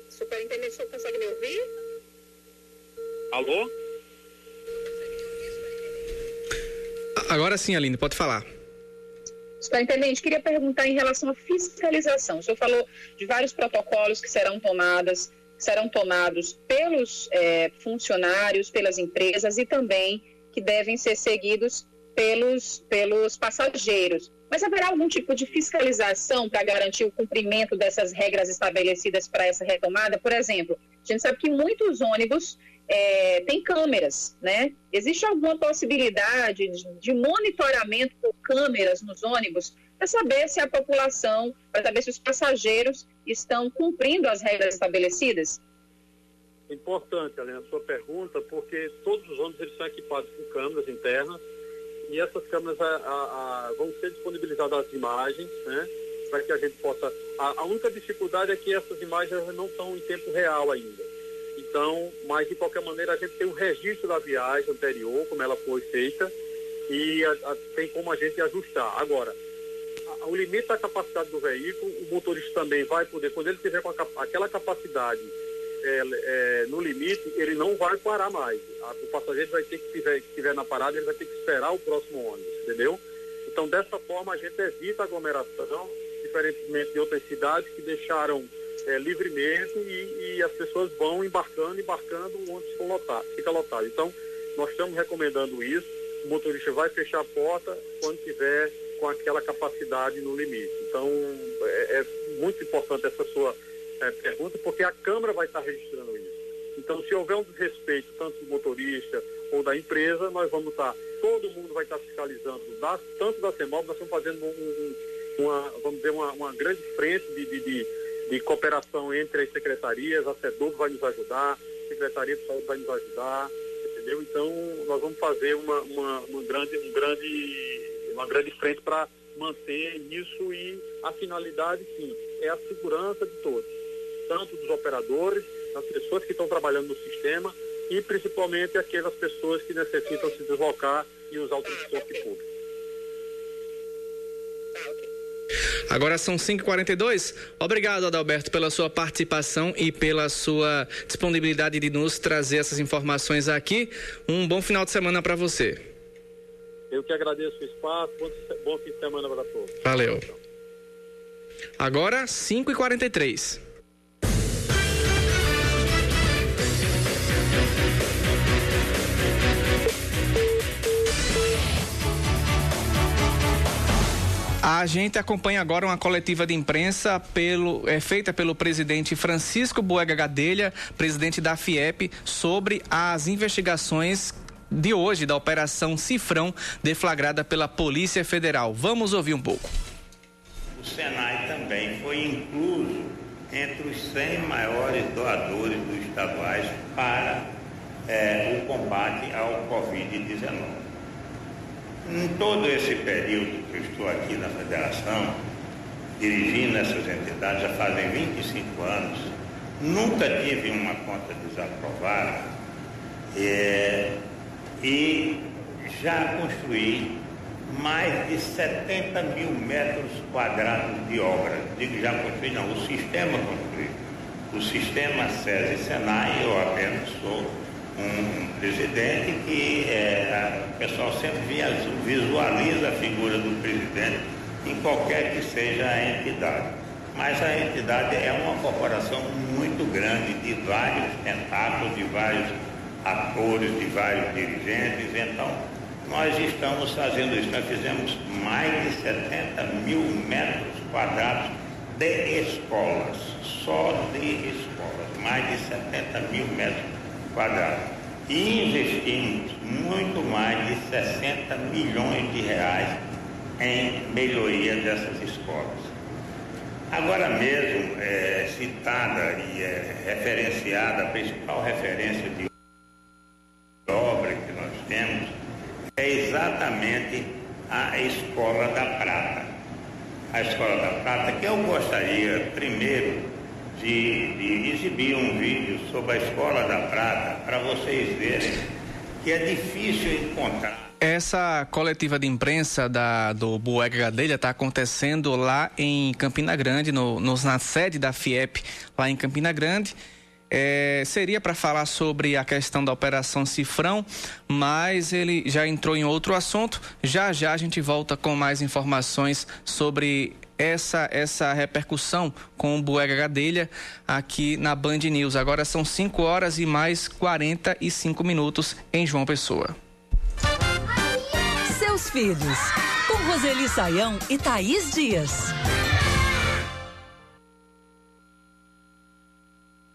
superintendente, o senhor consegue me ouvir? Alô? Agora sim, Aline, pode falar. Superintendente, queria perguntar em relação à fiscalização. O senhor falou de vários protocolos que serão tomadas, serão tomados pelos é, funcionários, pelas empresas e também que devem ser seguidos pelos, pelos passageiros. Mas haverá algum tipo de fiscalização para garantir o cumprimento dessas regras estabelecidas para essa retomada? Por exemplo, a gente sabe que muitos ônibus é, têm câmeras, né? Existe alguma possibilidade de, de monitoramento por câmeras nos ônibus para saber se a população, para saber se os passageiros estão cumprindo as regras estabelecidas? Importante, Helena, a sua pergunta, porque todos os ônibus eles são equipados com câmeras internas e essas câmeras a, a, a, vão ser disponibilizadas as imagens, né? Para que a gente possa. A, única dificuldade é que essas imagens não estão em tempo real ainda. Então, mas de qualquer maneira a gente tem um registro da viagem anterior, como ela foi feita, e tem como a gente ajustar. Agora, o limite da capacidade do veículo, o motorista também vai poder, quando ele tiver com aquela capacidade é, é, no limite, ele não vai parar mais. O passageiro vai ter que, se estiver na parada, ele vai ter que esperar o próximo ônibus, entendeu? Então, dessa forma, a gente evita aglomeração, diferentemente de outras cidades que deixaram é, livremente e, e, as pessoas vão embarcando, embarcando, o ônibus lotado, fica lotado. Então, nós estamos recomendando isso. O motorista vai fechar a porta quando tiver com aquela capacidade no limite. Então, é, é muito importante essa sua é, pergunta, porque a Câmara vai estar registrando isso. Então, se houver um desrespeito, tanto do motorista ou da empresa, nós vamos estar, todo mundo vai estar fiscalizando, das, tanto da CEMOB, nós estamos fazendo um, um, uma, vamos dizer, uma, uma grande frente de, de, de, de, cooperação entre as secretarias, a CEDOB vai nos ajudar, a Secretaria de Saúde vai nos ajudar, entendeu? Então, nós vamos fazer uma, uma, uma grande, um grande, uma grande frente para manter isso e a finalidade, sim, é a segurança de todos tanto dos operadores, das pessoas que estão trabalhando no sistema e principalmente aquelas pessoas que necessitam se deslocar e usar o transporte público. Agora são 5h42. Obrigado, Adalberto, pela sua participação e pela sua disponibilidade de nos trazer essas informações aqui. Um bom final de semana para você. Eu que agradeço o espaço. Bom, fim de semana para todos. Valeu. Agora, 5h43. A gente acompanha agora uma coletiva de imprensa pelo, é, feita pelo presidente Francisco Boega Gadelha, presidente da FIEP, sobre as investigações de hoje da Operação Cifrão, deflagrada pela Polícia Federal. Vamos ouvir um pouco. O Senai também foi incluso entre os 100 maiores doadores dos estaduais para é, o combate ao Covid-19. Em todo esse período que eu estou aqui na federação, dirigindo essas entidades, já fazem 25 anos, nunca tive uma conta desaprovada é, e já construí mais de 70 mil metros quadrados de obra. Digo já construí, não, o sistema construído. O sistema SESI SENAI, eu apenas sou um presidente que é, o pessoal sempre visualiza a figura do presidente em qualquer que seja a entidade. Mas a entidade é uma corporação muito grande, de vários tentáculos, de vários atores, de vários dirigentes. Então, nós estamos fazendo isso. Nós fizemos mais de 70 mil metros quadrados de escolas, só de escolas, mais de 70 mil metros quadrados. E investimos muito mais de 60 milhões de reais em melhoria dessas escolas. Agora mesmo, é, citada e é, referenciada, a principal referência de obra que nós temos é exatamente a Escola da Prata. A Escola da Prata, que eu gostaria primeiro de, de exibir um vídeo sobre a Escola da Prata para vocês verem que é difícil encontrar. Essa coletiva de imprensa da, do Buega Gadelha está acontecendo lá em Campina Grande, no, no, na sede da FIEP, lá em Campina Grande. É, seria para falar sobre a questão da Operação Cifrão, mas ele já entrou em outro assunto. Já já a gente volta com mais informações sobre essa essa repercussão com o Buega Gadelha aqui na Band News. Agora são 5 horas e mais 45 minutos em João Pessoa. Seus filhos, com Roseli Saião e Thaís Dias.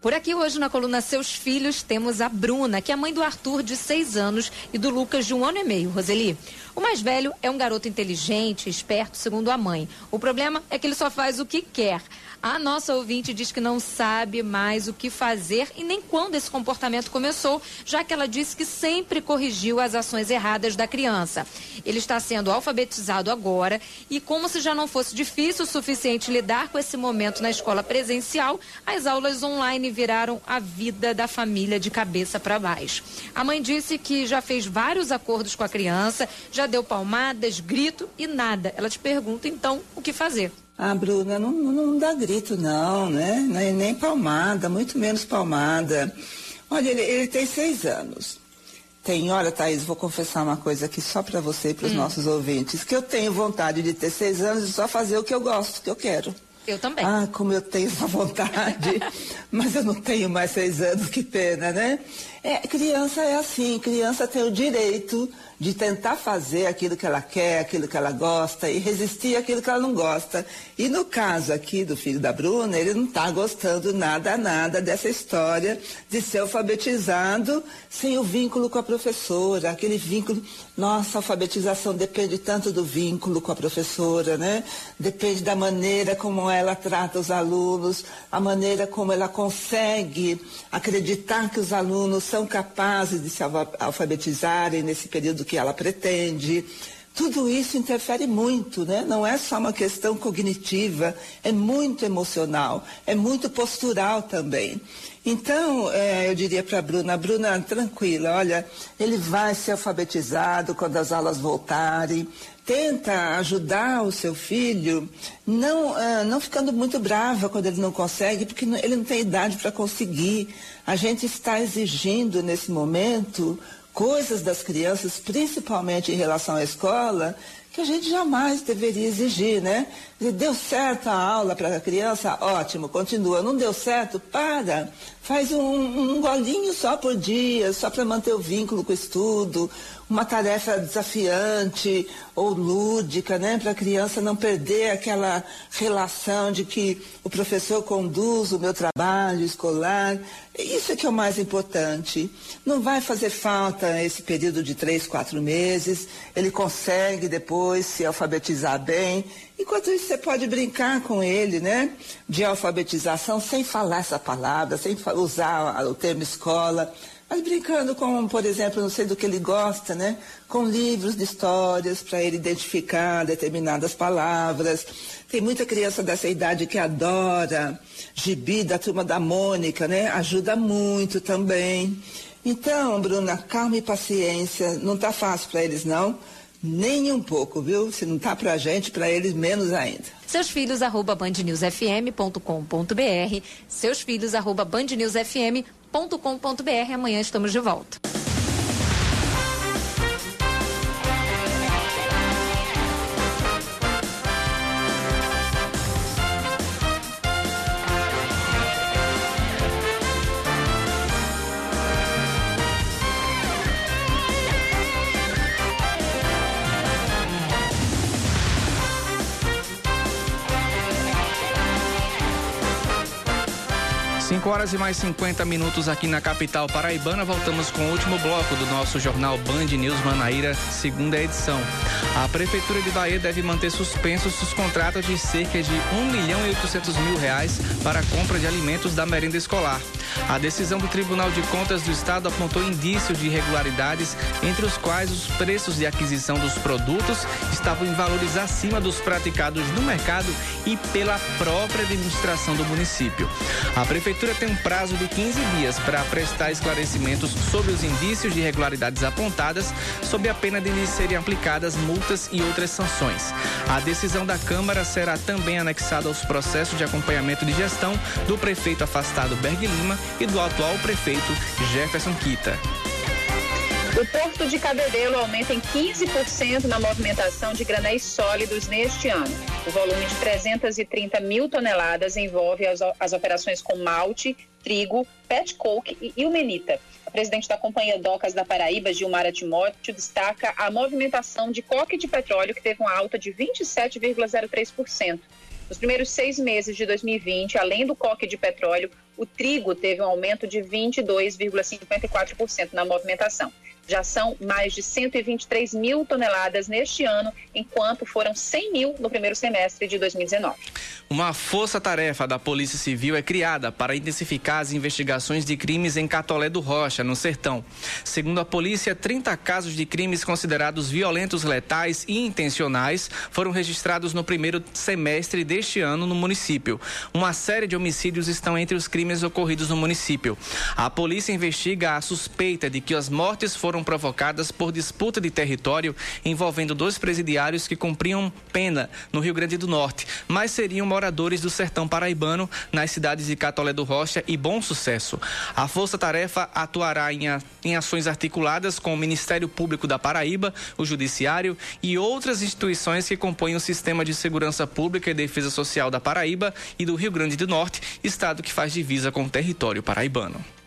Por aqui hoje na coluna Seus Filhos temos a Bruna, que é mãe do Arthur de seis anos e do Lucas de um ano e meio, Roseli. O mais velho é um garoto inteligente, esperto, segundo a mãe. O problema é que ele só faz o que quer. A nossa ouvinte diz que não sabe mais o que fazer e nem quando esse comportamento começou, já que ela disse que sempre corrigiu as ações erradas da criança. Ele está sendo alfabetizado agora e, como se já não fosse difícil o suficiente lidar com esse momento na escola presencial, as aulas online viraram a vida da família de cabeça para baixo. A mãe disse que já fez vários acordos com a criança, já deu palmadas, grito e nada. Ela te pergunta então o que fazer. Ah, Bruna, não, não dá grito não, né? Nem, nem palmada, muito menos palmada. Olha, ele, ele tem seis anos. Tem, olha, Thaís, vou confessar uma coisa aqui só para você e para os hum. nossos ouvintes, que eu tenho vontade de ter seis anos e só fazer o que eu gosto, que eu quero. Eu também. Ah, como eu tenho essa vontade. Mas eu não tenho mais seis anos, que pena, né? É, criança é assim, criança tem o direito de tentar fazer aquilo que ela quer, aquilo que ela gosta e resistir àquilo que ela não gosta. E no caso aqui do filho da Bruna, ele não está gostando nada, nada dessa história de ser alfabetizado sem o vínculo com a professora, aquele vínculo. Nossa, a alfabetização depende tanto do vínculo com a professora, né? Depende da maneira como ela trata os alunos, a maneira como ela consegue acreditar que os alunos são capazes de se alfabetizarem nesse período que ela pretende. Tudo isso interfere muito, né? Não é só uma questão cognitiva, é muito emocional, é muito postural também. Então, é, eu diria para a Bruna, Bruna, tranquila, olha, ele vai ser alfabetizado quando as aulas voltarem. Tenta ajudar o seu filho, não, uh, não ficando muito brava quando ele não consegue, porque ele não tem idade para conseguir. A gente está exigindo nesse momento coisas das crianças, principalmente em relação à escola, que a gente jamais deveria exigir, né? Deu certo a aula para a criança? Ótimo, continua. Não deu certo? Para. Faz um, um golinho só por dia, só para manter o vínculo com o estudo. Uma tarefa desafiante ou lúdica, né? Para a criança não perder aquela relação de que o professor conduz o meu trabalho escolar. Isso é que é o mais importante. Não vai fazer falta esse período de três, quatro meses. Ele consegue depois se alfabetizar bem. Enquanto isso, você pode brincar com ele, né? De alfabetização sem falar essa palavra, sem usar o termo escola mas brincando com, por exemplo, não sei do que ele gosta, né? Com livros de histórias para ele identificar determinadas palavras. Tem muita criança dessa idade que adora gibi da turma da Mônica, né? Ajuda muito também. Então, Bruna, calma e paciência. Não tá fácil para eles, não. Nem um pouco, viu? Se não tá pra gente, para eles menos ainda. Seus filhos, arroba bandnewsfm.com.br. Seus filhos, arroba bandnewsfm.com.br www.cultura.com.br. Amanhã estamos de volta. Horas e mais 50 minutos aqui na capital paraibana. Voltamos com o último bloco do nosso jornal Band News Manaíra, segunda edição. A Prefeitura de Bahia deve manter suspensos os contratos de cerca de 1 milhão e 800 mil reais para a compra de alimentos da merenda escolar. A decisão do Tribunal de Contas do Estado apontou indícios de irregularidades, entre os quais os preços de aquisição dos produtos estavam em valores acima dos praticados no mercado e pela própria administração do município. A Prefeitura tem um prazo de 15 dias para prestar esclarecimentos sobre os indícios de irregularidades apontadas, sob a pena de lhes serem aplicadas multas e outras sanções. A decisão da Câmara será também anexada aos processos de acompanhamento de gestão do prefeito afastado Berg Lima e do atual prefeito Jefferson Quita. O Porto de Cabedelo aumenta em 15% na movimentação de granéis sólidos neste ano. O volume de 330 mil toneladas envolve as, as operações com malte, trigo, pet coke e ilmenita. A presidente da Companhia Docas da Paraíba, Gilmara Timóteo, destaca a movimentação de coque de petróleo, que teve uma alta de 27,03%. Nos primeiros seis meses de 2020, além do coque de petróleo, o trigo teve um aumento de 22,54% na movimentação. Já são mais de 123 mil toneladas neste ano, enquanto foram 100 mil no primeiro semestre de 2019. Uma força-tarefa da Polícia Civil é criada para intensificar as investigações de crimes em Catolé do Rocha, no Sertão. Segundo a polícia, 30 casos de crimes considerados violentos, letais e intencionais foram registrados no primeiro semestre deste ano no município. Uma série de homicídios estão entre os crimes ocorridos no município. A polícia investiga a suspeita de que as mortes foram foram provocadas por disputa de território envolvendo dois presidiários que cumpriam pena no Rio Grande do Norte, mas seriam moradores do sertão paraibano nas cidades de Catolé do Rocha e Bom Sucesso. A Força Tarefa atuará em, a, em ações articuladas com o Ministério Público da Paraíba, o Judiciário e outras instituições que compõem o Sistema de Segurança Pública e Defesa Social da Paraíba e do Rio Grande do Norte, estado que faz divisa com o território paraibano.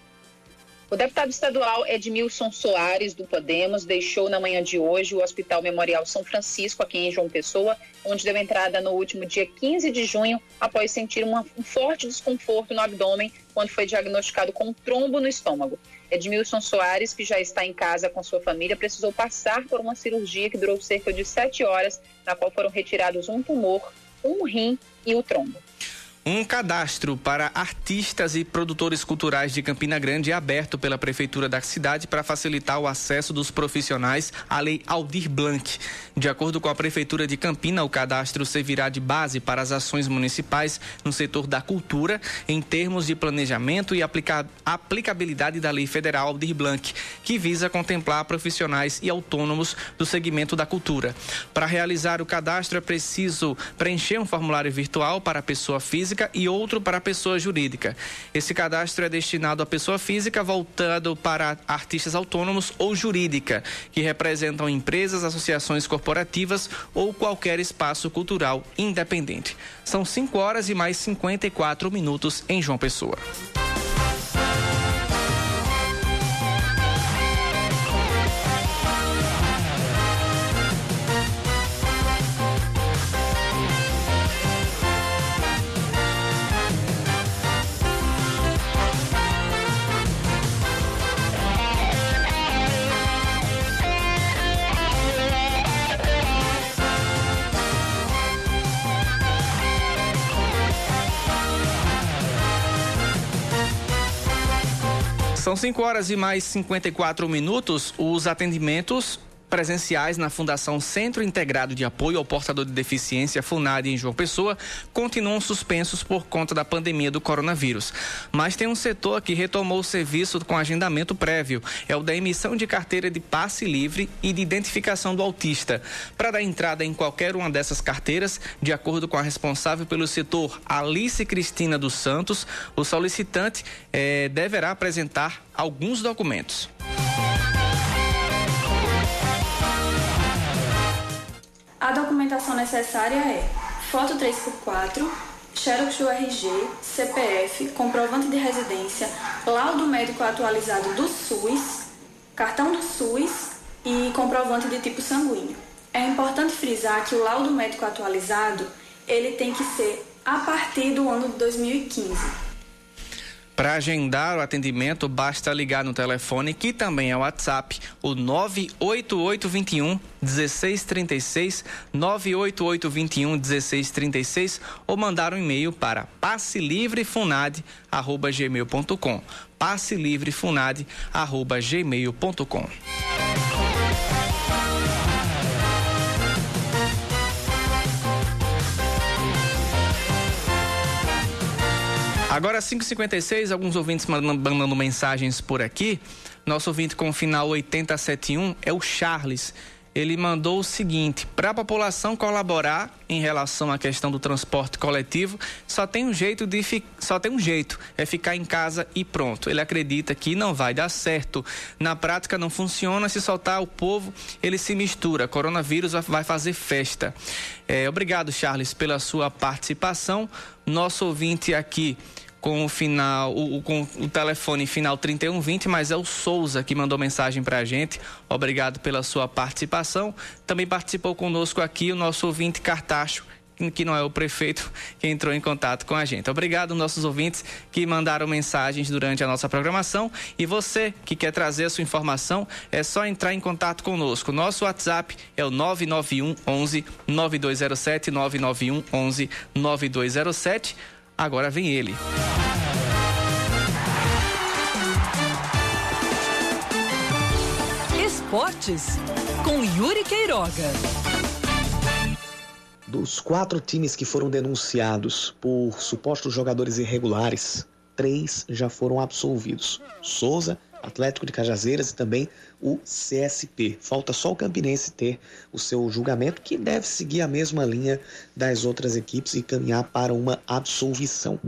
O deputado estadual Edmilson Soares, do Podemos, deixou na manhã de hoje o Hospital Memorial São Francisco, aqui em João Pessoa, onde deu entrada no último dia 15 de junho, após sentir uma, um forte desconforto no abdômen, quando foi diagnosticado com um trombo no estômago. Edmilson Soares, que já está em casa com sua família, precisou passar por uma cirurgia que durou cerca de sete horas, na qual foram retirados um tumor, um rim e o trombo. Um cadastro para artistas e produtores culturais de Campina Grande é aberto pela Prefeitura da cidade para facilitar o acesso dos profissionais à Lei Aldir Blanc. De acordo com a Prefeitura de Campina, o cadastro servirá de base para as ações municipais no setor da cultura, em termos de planejamento e aplica aplicabilidade da Lei Federal Aldir Blanc, que visa contemplar profissionais e autônomos do segmento da cultura. Para realizar o cadastro, é preciso preencher um formulário virtual para a pessoa física física e outro para a pessoa jurídica. Esse cadastro é destinado à pessoa física, voltado para artistas autônomos ou jurídica, que representam empresas, associações corporativas ou qualquer espaço cultural independente. São 5 horas e mais 54 minutos em João Pessoa. São 5 horas e mais 54 minutos. Os atendimentos presenciais na Fundação Centro Integrado de Apoio ao Portador de Deficiência, FUNAD, em João Pessoa, continuam suspensos por conta da pandemia do coronavírus. Mas tem um setor que retomou o serviço com agendamento prévio. É o da emissão de carteira de passe livre e de identificação do autista. Para dar entrada em qualquer uma dessas carteiras, de acordo com a responsável pelo setor, Alice Cristina dos Santos, o solicitante eh, deverá apresentar alguns documentos. Documentação necessária é foto 3x4, xerox do RG, CPF, comprovante de residência, laudo médico atualizado do SUS, cartão do SUS e comprovante de tipo sanguíneo. É importante frisar que o laudo médico atualizado, ele tem que ser a partir do ano de 2015. Para agendar o atendimento, basta ligar no telefone, que também é o WhatsApp, o 98821 1636, 98821 1636, ou mandar um e-mail para passelivrefunad@gmail.com. passelivrefunad@gmail.com. Agora 5h56, alguns ouvintes mandando, mensagens por aqui. Nosso ouvinte com o final 8071 é o Charles. Ele mandou o seguinte: para a população colaborar em relação à questão do transporte coletivo, só tem um jeito de só tem um jeito, é ficar em casa e pronto. Ele acredita que não vai dar certo. Na prática não funciona, se soltar o povo, ele se mistura. Coronavírus vai fazer festa. É, obrigado, Charles, pela sua participação. Nosso ouvinte aqui com o final, o, com o telefone final 3120, mas é o Souza que mandou mensagem para a gente. Obrigado pela sua participação. Também participou conosco aqui o nosso ouvinte Cartacho, que não é o prefeito que entrou em contato com a gente. Obrigado, nossos ouvintes que mandaram mensagens durante a nossa programação. E você que quer trazer a sua informação, é só entrar em contato conosco. Nosso WhatsApp é o 991 11 9207 991 11 9207 Agora vem ele. Esportes com Yuri Queiroga. Dos quatro times que foram denunciados por supostos jogadores irregulares, três já foram absolvidos: Souza, Atlético de Cajazeiras e também o CSP. Falta só o Campinense ter o seu julgamento, que deve seguir a mesma linha das outras equipes e caminhar para uma absolvição.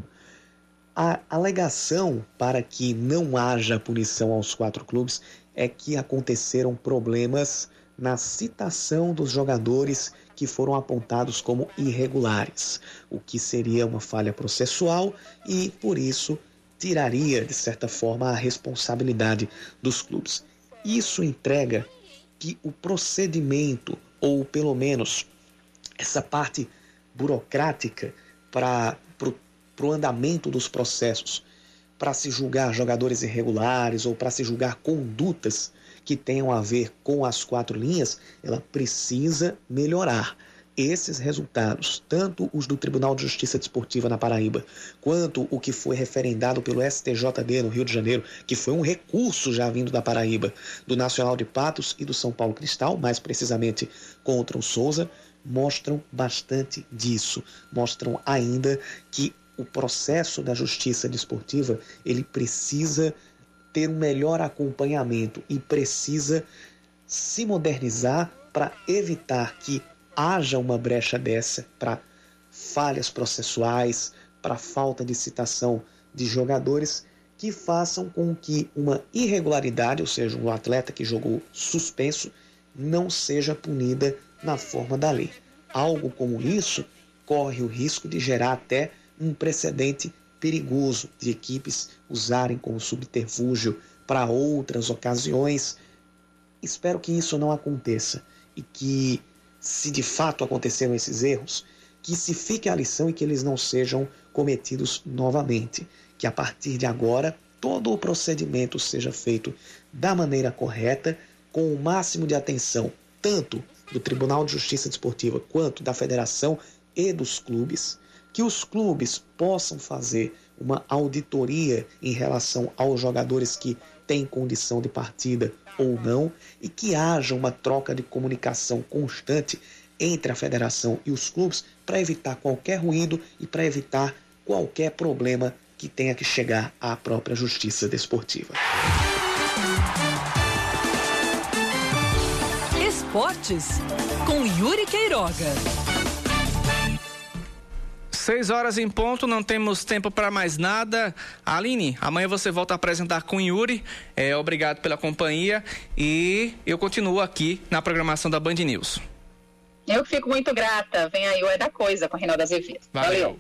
A alegação para que não haja punição aos quatro clubes é que aconteceram problemas na citação dos jogadores que foram apontados como irregulares, o que seria uma falha processual e, por isso, tiraria, de certa forma, a responsabilidade dos clubes. Isso entrega que o procedimento, ou pelo menos essa parte burocrática para o andamento dos processos, para se julgar jogadores irregulares ou para se julgar condutas que tenham a ver com as quatro linhas, ela precisa melhorar esses resultados, tanto os do Tribunal de Justiça Desportiva na Paraíba, quanto o que foi referendado pelo STJD no Rio de Janeiro, que foi um recurso já vindo da Paraíba, do Nacional de Patos e do São Paulo Cristal, mais precisamente contra o Souza, mostram bastante disso. Mostram ainda que o processo da justiça desportiva, ele precisa ter um melhor acompanhamento e precisa se modernizar para evitar que haja uma brecha dessa para falhas processuais, para falta de citação de jogadores que façam com que uma irregularidade, ou seja, um atleta que jogou suspenso, não seja punida na forma da lei. Algo como isso corre o risco de gerar até um precedente perigoso de equipes usarem como subterfúgio para outras ocasiões. Espero que isso não aconteça e que se de fato aconteceram esses erros, que se fique a lição e que eles não sejam cometidos novamente. Que a partir de agora todo o procedimento seja feito da maneira correta, com o máximo de atenção, tanto do Tribunal de Justiça Desportiva quanto da Federação e dos clubes, que os clubes possam fazer uma auditoria em relação aos jogadores que têm condição de partida ou não e que haja uma troca de comunicação constante entre a federação e os clubes para evitar qualquer ruído e para evitar qualquer problema que tenha que chegar à própria justiça desportiva. Esportes com Yuri Queiroga. Seis horas em ponto, não temos tempo para mais nada. Aline, amanhã você volta a apresentar com Yuri. É, obrigado pela companhia e eu continuo aqui na programação da Band News. Eu fico muito grata. Vem aí o É da Coisa com a Reinaldo Azevedo. Valeu. Valeu.